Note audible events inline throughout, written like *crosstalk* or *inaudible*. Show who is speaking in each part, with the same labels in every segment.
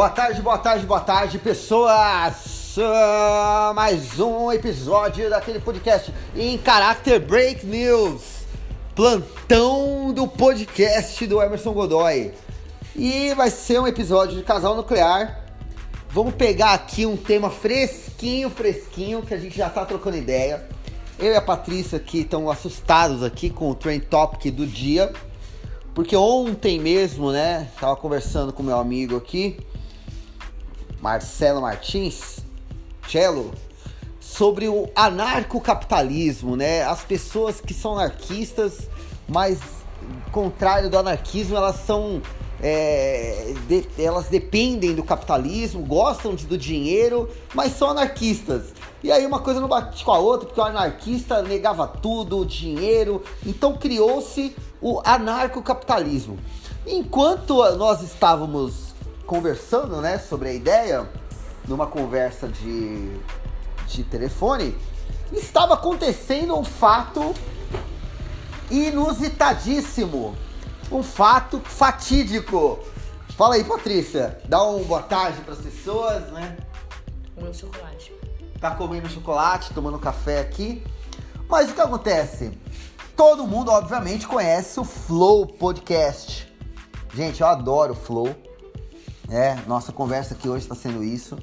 Speaker 1: Boa tarde, boa tarde, boa tarde, pessoas! Mais um episódio daquele podcast em caráter Break News. Plantão do podcast do Emerson Godoy. E vai ser um episódio de casal nuclear. Vamos pegar aqui um tema fresquinho, fresquinho, que a gente já tá trocando ideia. Eu e a Patrícia aqui estão assustados aqui com o Trend Topic do dia. Porque ontem mesmo, né, tava conversando com meu amigo aqui, Marcelo Martins, Cello, sobre o anarcocapitalismo, né? As pessoas que são anarquistas, mas contrário do anarquismo, elas são é, de, elas dependem do capitalismo, gostam de, do dinheiro, mas são anarquistas. E aí uma coisa não bate com a outra, porque o anarquista negava tudo, o dinheiro. Então criou-se o anarcocapitalismo. Enquanto nós estávamos conversando, né, sobre a ideia, numa conversa de, de telefone, estava acontecendo um fato inusitadíssimo, um fato fatídico. Fala aí, Patrícia, dá uma boa tarde para as pessoas, né?
Speaker 2: Comendo chocolate.
Speaker 1: Tá comendo chocolate, tomando café aqui. Mas o que acontece? Todo mundo, obviamente, conhece o Flow Podcast. Gente, eu adoro o Flow. É, nossa conversa aqui hoje está sendo isso.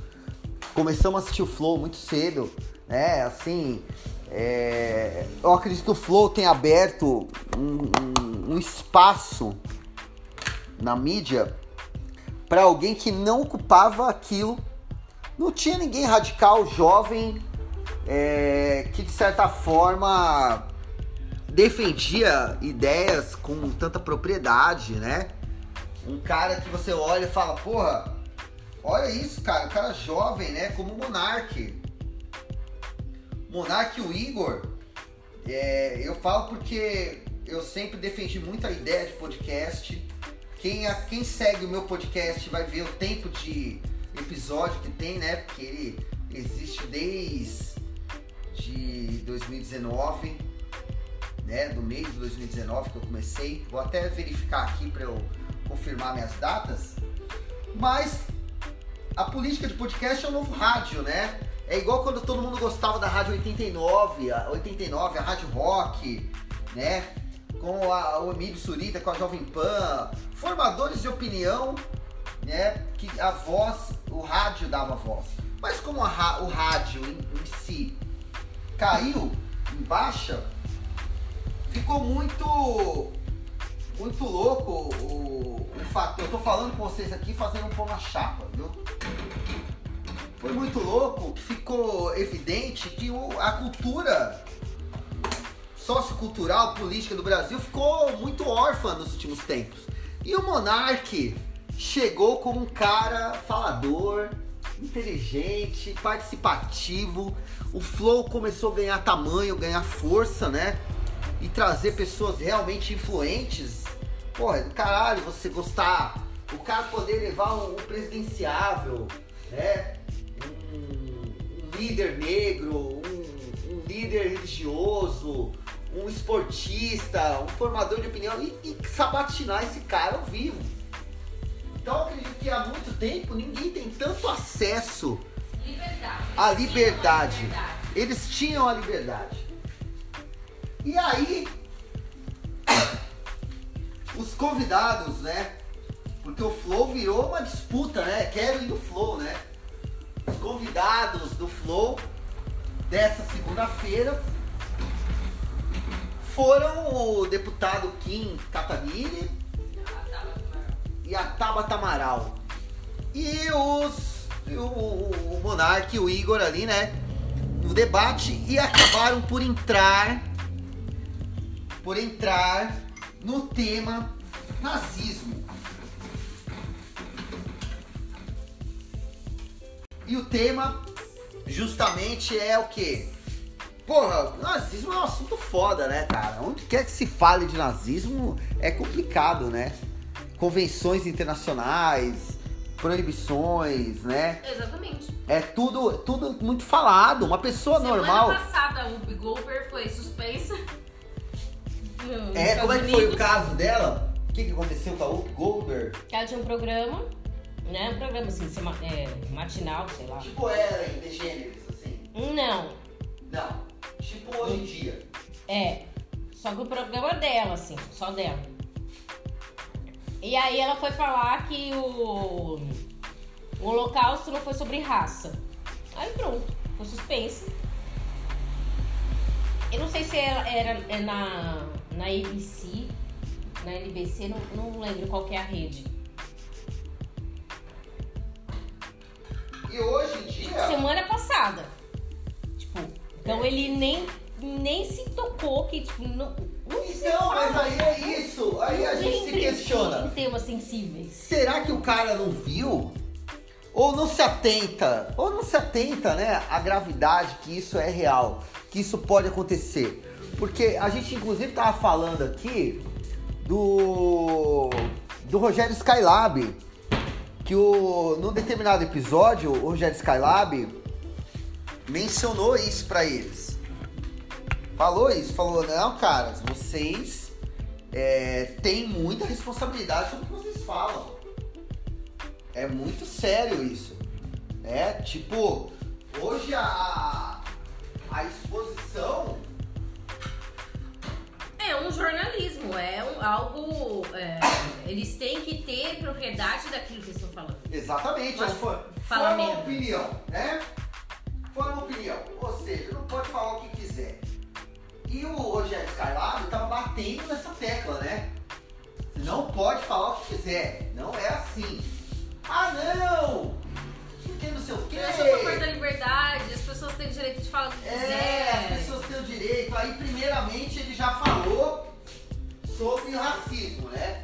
Speaker 1: Começamos a assistir o Flow muito cedo, né? Assim, é, eu acredito que o Flow tem aberto um, um, um espaço na mídia para alguém que não ocupava aquilo. Não tinha ninguém radical, jovem, é, que de certa forma defendia ideias com tanta propriedade, né? Um cara que você olha e fala, porra, olha isso, cara, um cara jovem, né? Como o Monark. Monark e o Igor, é, eu falo porque eu sempre defendi muito a ideia de podcast. Quem, quem segue o meu podcast vai ver o tempo de episódio que tem, né? Porque ele existe desde de 2019, né? Do mês de 2019 que eu comecei. Vou até verificar aqui para eu confirmar minhas datas. Mas a política de podcast é o novo rádio, né? É igual quando todo mundo gostava da Rádio 89, a 89, a Rádio Rock, né? Com a, o Emílio Surita, com a Jovem Pan, formadores de opinião, né? Que a voz, o rádio dava voz. Mas como a, o rádio em, em si caiu em baixa, ficou muito muito louco o, o fato. Eu tô falando com vocês aqui fazendo um pão na chapa, viu? Foi muito louco que ficou evidente que o, a cultura sociocultural, política do Brasil ficou muito órfã nos últimos tempos. E o Monark chegou como um cara falador, inteligente, participativo. O Flow começou a ganhar tamanho, ganhar força, né? E trazer pessoas realmente influentes. Porra, do caralho, você gostar. O cara poder levar um, um presidenciável, né? Um, um líder negro, um, um, líder religioso, um esportista, um formador de opinião e, e sabatinar esse cara ao vivo. Então eu acredito que há muito tempo ninguém tem tanto acesso
Speaker 2: liberdade.
Speaker 1: à liberdade. Eles tinham a liberdade. E aí, os convidados, né? Porque o Flow virou uma disputa, né? Quero ir no Flow, né? Os convidados do Flow dessa segunda-feira foram o deputado Kim Kataguiri e a Tabata Amaral. E os. O, o, o Monark o Igor ali, né? No debate e acabaram por entrar. Por entrar no tema nazismo. E o tema justamente é o que? Porra, nazismo é um assunto foda, né, cara? Onde quer que se fale de nazismo é complicado, né? Convenções internacionais, proibições, né?
Speaker 2: Exatamente.
Speaker 1: É tudo, tudo muito falado. Uma pessoa
Speaker 2: Semana
Speaker 1: normal.
Speaker 2: passada, a Whoopi Goldberg foi suspensa. Nos
Speaker 1: É, como é que
Speaker 2: Estados
Speaker 1: foi o caso dela? O que, que aconteceu com a Whoopi Goldberg?
Speaker 3: Ela tinha um programa
Speaker 2: né? Um programa assim, sema- é, matinal, sei lá.
Speaker 1: Tipo Ellen DeGeneres, assim.
Speaker 2: Não,
Speaker 1: Não. Tipo hoje em dia.
Speaker 2: é. Só que o programa é dela, assim, só dela. E aí ela foi falar que o, o holocausto não foi sobre raça. Aí pronto, foi suspensa. Eu não sei se ela era é na, na ABC, na NBC, não, não lembro qual que é a rede.
Speaker 1: E hoje em dia.
Speaker 2: Semana passada. Tipo, então ele nem, nem se tocou que, tipo, não, não
Speaker 1: Então, mas aí é isso. Aí a gente se questiona.
Speaker 2: Em temas sensíveis.
Speaker 1: Será que o cara não viu? Ou não se atenta, ou não se atenta, né, à gravidade que isso é real, que isso pode acontecer. Porque a gente inclusive tava falando aqui do do Rogério Skylab, que o num determinado episódio o Rogério Skylab mencionou isso pra eles. Falou isso, falou, não, caras, vocês é, têm muita responsabilidade sobre o que vocês falam. É muito sério isso. É, tipo, hoje a, a exposição.
Speaker 2: Algo. é, eles têm que ter propriedade daquilo que estão falando.
Speaker 1: Exatamente,
Speaker 2: Mas
Speaker 1: é, foi,
Speaker 2: fala
Speaker 1: foi uma
Speaker 2: mesmo.
Speaker 1: opinião, né? Foi uma opinião. Ou seja, não pode falar o que quiser. E o Rogério Skylab tava batendo nessa tecla, né? Você não pode falar o que quiser. Não é assim. Ah, não! Porque não sei o quê.
Speaker 2: Eu sou a favor da liberdade, as pessoas têm o direito de falar o que
Speaker 1: É,
Speaker 2: quiser.
Speaker 1: as pessoas têm o direito. Aí, primeiramente, ele já falou sobre racismo, né?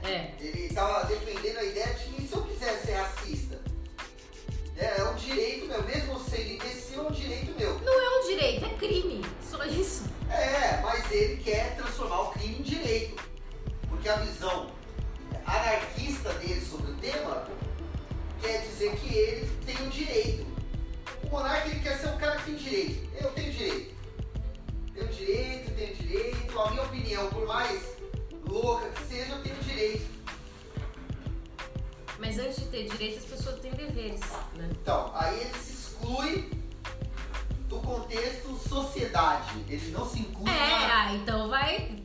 Speaker 1: Então, aí ele se exclui do contexto sociedade. Ele não se inclui
Speaker 2: É,
Speaker 1: na...
Speaker 2: ah, então vai,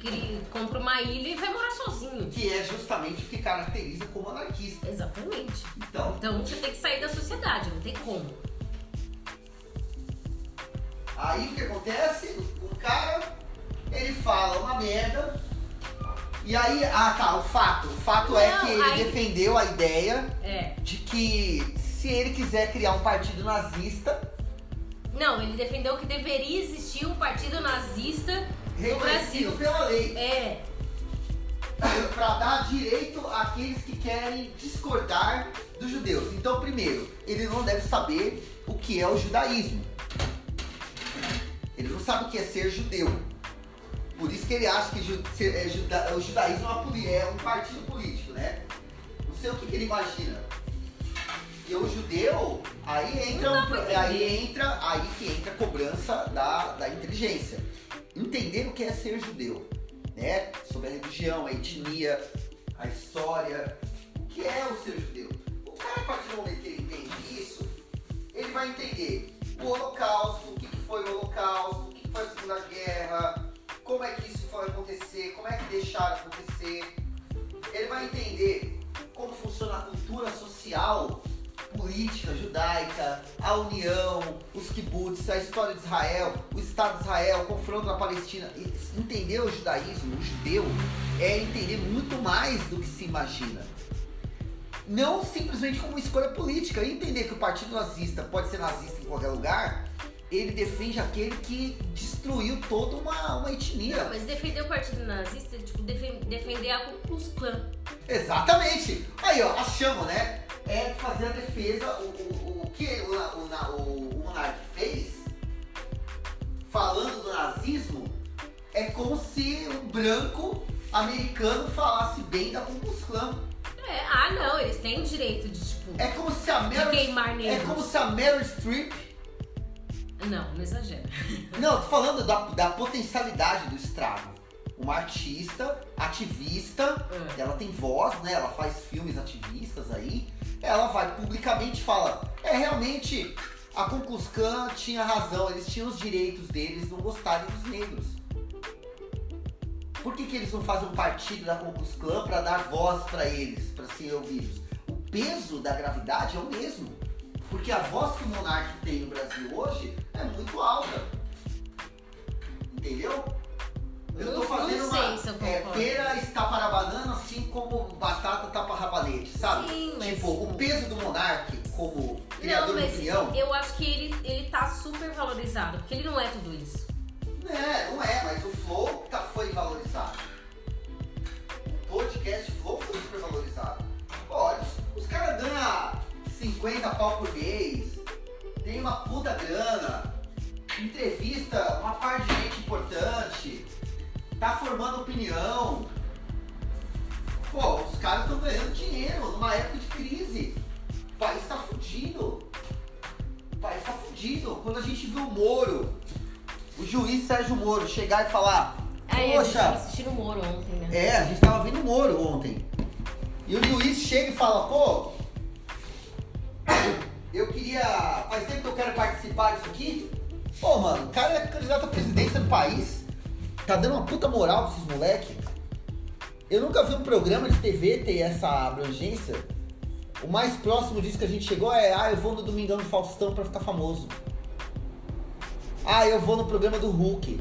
Speaker 2: compra uma ilha e vai morar sozinho.
Speaker 1: que é justamente o que caracteriza como anarquista.
Speaker 2: Exatamente.
Speaker 1: Então,
Speaker 2: Então você tem que sair da sociedade, não tem como.
Speaker 1: aí o que acontece? O cara, ele fala uma merda. E aí, ah tá, o fato. O fato é
Speaker 2: Não,
Speaker 1: que ele
Speaker 2: aí-
Speaker 1: defendeu a ideia
Speaker 2: É.
Speaker 1: de que se ele quiser criar um partido nazista,
Speaker 2: Não, ele defendeu que deveria existir um partido nazista no Brasil.
Speaker 1: pela lei.
Speaker 2: É,
Speaker 1: para dar direito àqueles que querem discordar dos judeus. Então, primeiro, ele não deve saber o que é o judaísmo. Ele não sabe o que é ser judeu. Por isso que ele acha que é o judaísmo é, é um partido político, né? Não sei o que, que ele imagina. E o judeu, aí entra, um aí entra, aí que entra a cobrança da, da inteligência. Entender o que é ser judeu, né? Sobre a religião, a etnia, a história, o que é o ser judeu. O cara, a partir do momento que ele entende isso, ele vai entender o holocausto, o que foi o holocausto, o que foi a Segunda Guerra, como é que isso foi acontecer, como é que deixaram acontecer. Ele vai entender como funciona a cultura social, política judaica, a união, os kibbutz, a história de Israel, o Estado de Israel, o confronto na Palestina. Entender o judaísmo, o judeu, é entender muito mais do que se imagina. Não simplesmente como escolha política. Entender que o partido nazista pode ser nazista em qualquer lugar, ele defende aquele que destruiu toda uma, uma etnia.
Speaker 2: não, mas defender o partido nazista é tipo defen- defender a Ku Klux Klan.
Speaker 1: Exatamente. Aí, ó, achamos, né? É fazer a defesa, o, o, o que o, o, o, Monark fez, falando do nazismo, é como se um branco americano falasse bem da Ku Klux Klan.
Speaker 2: É, ah não, eles têm o direito de, tipo,
Speaker 1: É como se a
Speaker 2: de
Speaker 1: Meryl, é como se a Meryl Streep,
Speaker 2: Não, não exagera. *laughs*
Speaker 1: não, tô falando da, da potencialidade do estrago. uma artista, ativista,
Speaker 2: É.
Speaker 1: ela tem voz, né? Ela faz filmes ativistas aí. Ela vai publicamente fala: é realmente a Klan tinha razão, eles tinham os direitos deles não gostarem dos negros. Por que, que eles não fazem um partido da Klan para dar voz para eles, para serem ouvidos? O peso da gravidade é o mesmo. Porque a voz que o monarca tem no Brasil hoje é muito alta. Entendeu? Eu tô fazendo
Speaker 2: não
Speaker 1: uma.
Speaker 2: se
Speaker 1: é, pera está para a banana, assim como batata tá para rabanete, sabe?
Speaker 2: Sim, mas-
Speaker 1: Tipo, o peso do monarca como criador
Speaker 2: Não, mas
Speaker 1: opinião.
Speaker 2: eu acho que ele, ele tá super valorizado, porque ele não é tudo isso.
Speaker 1: É, não é, mas o Flow tá, foi valorizado. O podcast Flow foi super valorizado. Olha, os, os caras ganham 50 pau por mês, tem uma puta grana, entrevista uma par de gente importante, tá formando opinião. Pô, os caras estão ganhando dinheiro numa época de crise. O país tá fudido. O país tá fudido. Quando a gente viu o Moro, o juiz Sérgio Moro chegar e falar:
Speaker 2: Aí a gente tava
Speaker 1: Poxa,
Speaker 2: assistindo o Moro ontem, né?
Speaker 1: é, a gente tava vendo o Moro ontem. E o juiz chega e fala: pô, eu queria. Faz tempo que eu quero participar disso aqui. Pô, mano, o cara é candidato à presidência do país. Tá dando uma puta moral pra esses moleque. Eu nunca vi um programa de TV ter essa abrangência. O mais próximo disso que a gente chegou é: ah, eu vou no Domingão do Faustão pra ficar famoso. Ah, eu vou no programa do Hulk.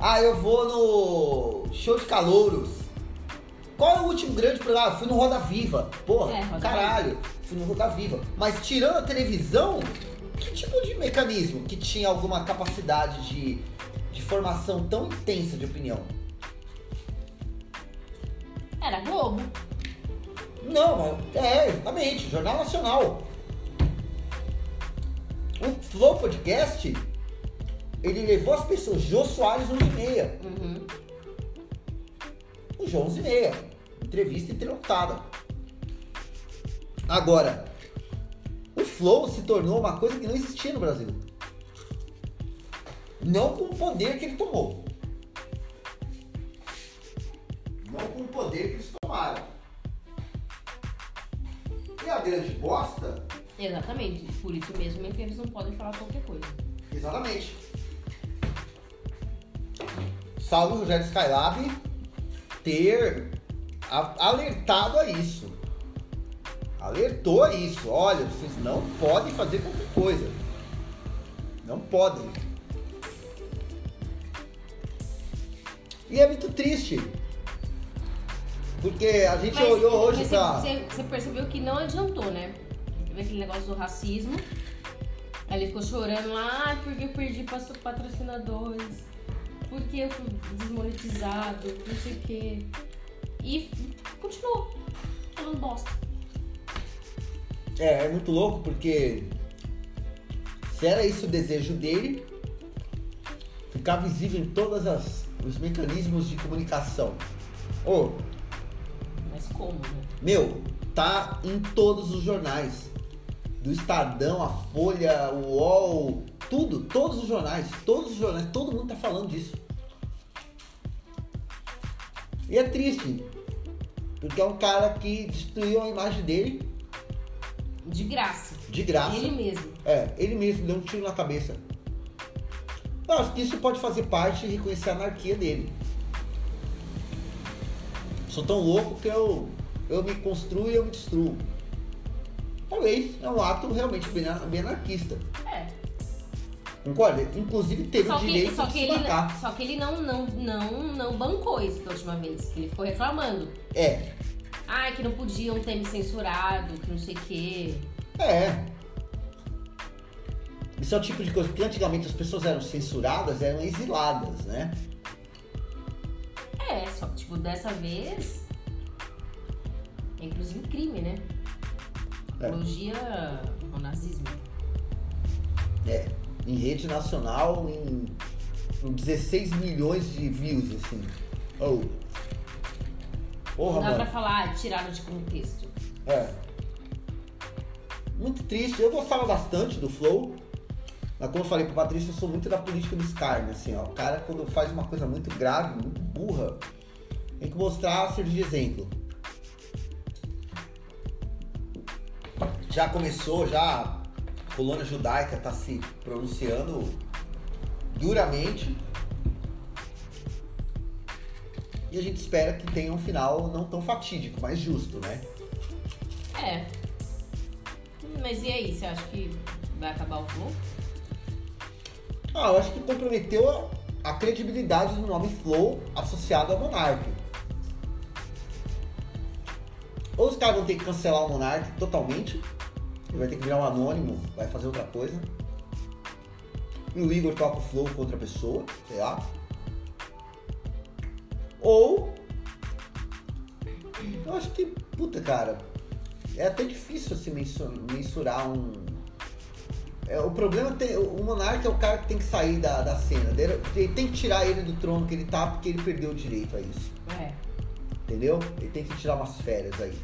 Speaker 1: Ah, eu vou no show de calouros. Qual é o último grande programa? Ah, fui no Roda Viva. Porra,
Speaker 2: É, Roda
Speaker 1: caralho. Fui no Roda Viva. Mas tirando a televisão, que tipo de mecanismo que tinha alguma capacidade de, de formação tão intensa de opinião?
Speaker 2: Era Globo.
Speaker 1: Não, é, exatamente, Jornal Nacional. O Flow Podcast, ele levou as pessoas, Jô Soares 11 e meia.
Speaker 2: Uhum.
Speaker 1: O João 11 e meia. Entrevista entrelotada. Agora, o Flow se tornou uma coisa que não existia no Brasil. Não com o poder que ele tomou. Não com o poder que eles tomaram. E a grande bosta,
Speaker 2: Exatamente. Por isso mesmo é que eles não podem falar qualquer coisa.
Speaker 1: exatamente. Salve Rogério Skylab ter alertado a isso. Alertou a isso. Olha, vocês não podem fazer qualquer coisa. Não podem. E é muito triste. Porque a gente
Speaker 2: Mas
Speaker 1: olhou hoje
Speaker 2: você,
Speaker 1: pra.
Speaker 2: você- você percebeu que não adiantou, né? Teve aquele negócio do racismo. Aí ele ficou chorando lá, ah, porque eu perdi patro- patrocinadores. Porque eu fui desmonetizado, não sei o quê. E continuou falando bosta.
Speaker 1: É, é muito louco porque se era isso o desejo dele, ficar visível em todos os mecanismos de comunicação. Ô,
Speaker 2: Mas como, né?
Speaker 1: meu, tá em todos os jornais. Do Estadão, a Folha, o UOL, tudo, todos os jornais, todos os jornais, todo mundo tá falando disso. E é triste, porque é um cara que destruiu a imagem dele
Speaker 2: De graça.
Speaker 1: de graça.
Speaker 2: Ele mesmo.
Speaker 1: É, ele mesmo deu um tiro na cabeça. Que isso pode fazer parte de reconhecer a anarquia dele. Sou tão louco que eu, eu me construo e eu me destruo. Talvez é um ato realmente bem, bem anarquista.
Speaker 2: É.
Speaker 1: Concorda? Inclusive teve
Speaker 2: Só
Speaker 1: o
Speaker 2: que,
Speaker 1: direito
Speaker 2: só
Speaker 1: de
Speaker 2: que
Speaker 1: se
Speaker 2: ele,
Speaker 1: matar.
Speaker 2: só que ele não, não, não, não bancou isso da última vez. Que ele ficou reclamando.
Speaker 1: É,
Speaker 2: Ai, que não podiam ter me censurado, que não sei o quê.
Speaker 1: é. Isso é o tipo de coisa que antigamente as pessoas eram censuradas, eram exiladas, né?
Speaker 2: É, só que, tipo, dessa vez. É inclusive crime, né?
Speaker 1: É.
Speaker 2: Apologia ao nazismo.
Speaker 1: É, em rede nacional, em, com 16 milhões de views, assim. Oh. Porra,
Speaker 2: não dá
Speaker 1: mano.
Speaker 2: pra falar tirado de contexto.
Speaker 1: É. Muito triste. Eu gostava bastante do Flow. Mas como eu falei pro Patrício, eu sou muito da política do escárnio, assim, ó. O cara quando faz uma coisa muito grave, muito burra, tem que mostrar, servir de exemplo. Já começou, já a colônia judaica tá se pronunciando duramente. E a gente espera que tenha um final não tão fatídico, mas justo, né?
Speaker 2: É. Mas e aí, você acha que vai acabar o Flow?
Speaker 1: Ah, eu acho que comprometeu a, credibilidade do nome Flow associado ao Monark. Ou os caras vão ter que cancelar o Monark totalmente, ele vai ter que virar um anônimo, vai fazer outra coisa. E o Igor toca o Flow com outra pessoa, sei lá. Ou. Eu acho que, puta, cara, é até difícil assim mensurar um. É, o problema tem. O Monark é o cara que tem que sair da, da cena. Ele tem que tirar ele do trono que ele tá porque ele perdeu o direito a isso.
Speaker 2: É.
Speaker 1: Entendeu? Ele tem que tirar umas férias aí.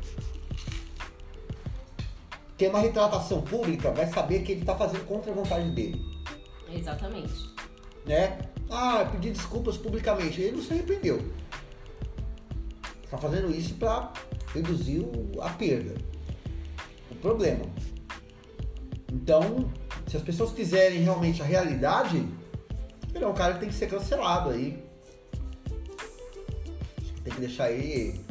Speaker 1: Quem é uma retratação pública vai saber que ele tá fazendo contra a vontade dele.
Speaker 2: Exatamente.
Speaker 1: Né? Ah, pedir desculpas publicamente. Ele não se arrependeu. Tá fazendo isso para reduzir o, a perda. O problema. Então, se as pessoas quiserem realmente a realidade, ele é um cara que tem que ser cancelado aí. Tem que deixar ele.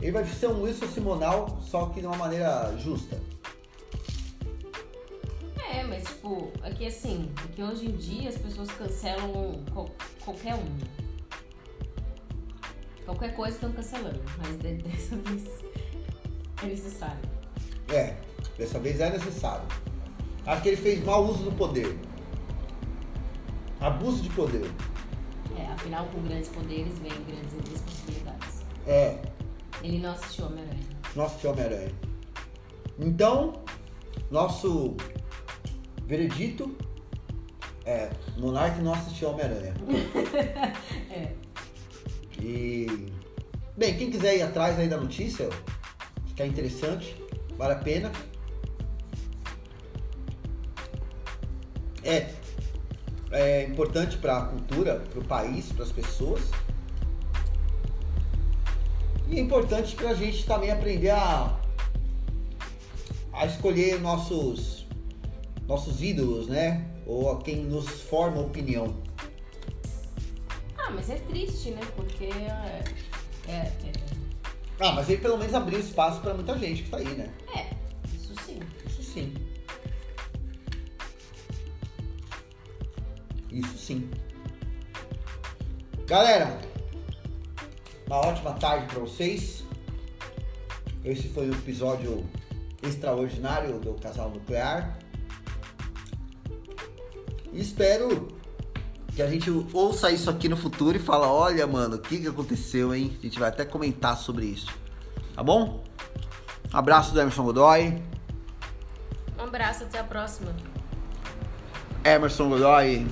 Speaker 1: Ele vai ser um Wilson Simonal, só que de uma maneira justa.
Speaker 2: É, mas tipo, aqui assim, que hoje em dia as pessoas cancelam qualquer um. Qualquer coisa estão cancelando, mas dessa *laughs* vez é necessário.
Speaker 1: É, dessa vez é necessário. Acho que ele fez mau uso do poder. Abuso de poder.
Speaker 2: É, afinal, com grandes poderes vem grandes responsabilidades.
Speaker 1: É.
Speaker 2: Ele não assistiu Homem-Aranha.
Speaker 1: Não assistiu Homem-Aranha. Então, nosso veredito é: Monark não assistiu Homem-Aranha. *laughs*
Speaker 2: é.
Speaker 1: E. Bem, quem quiser ir atrás aí da notícia, que é interessante, vale a pena. É, é importante para a cultura, para o país, para as pessoas. E é importante para a gente também aprender a, a escolher nossos, nossos ídolos, né? Ou a quem nos forma opinião.
Speaker 2: Ah, mas é triste, né? Porque é, é, é...
Speaker 1: Ah, mas ele pelo menos abriu espaço para muita gente que tá aí, né?
Speaker 2: É, Isso sim.
Speaker 1: Galera, uma ótima tarde para vocês. Esse foi o episódio extraordinário do Casal Nuclear. Espero que a gente ouça isso aqui no futuro e fala, olha, mano, o que, que aconteceu, hein? A gente vai até comentar sobre isso. Tá bom? Um abraço do Emerson Godoy.
Speaker 2: Um abraço, até a próxima.
Speaker 1: Emerson Godoy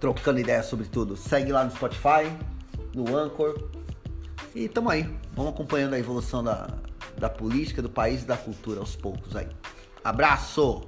Speaker 1: trocando ideias sobre tudo. Segue lá no Spotify, no Anchor. E tamo aí. Vamos acompanhando a evolução da, da política, do país e da cultura aos poucos aí. Abraço!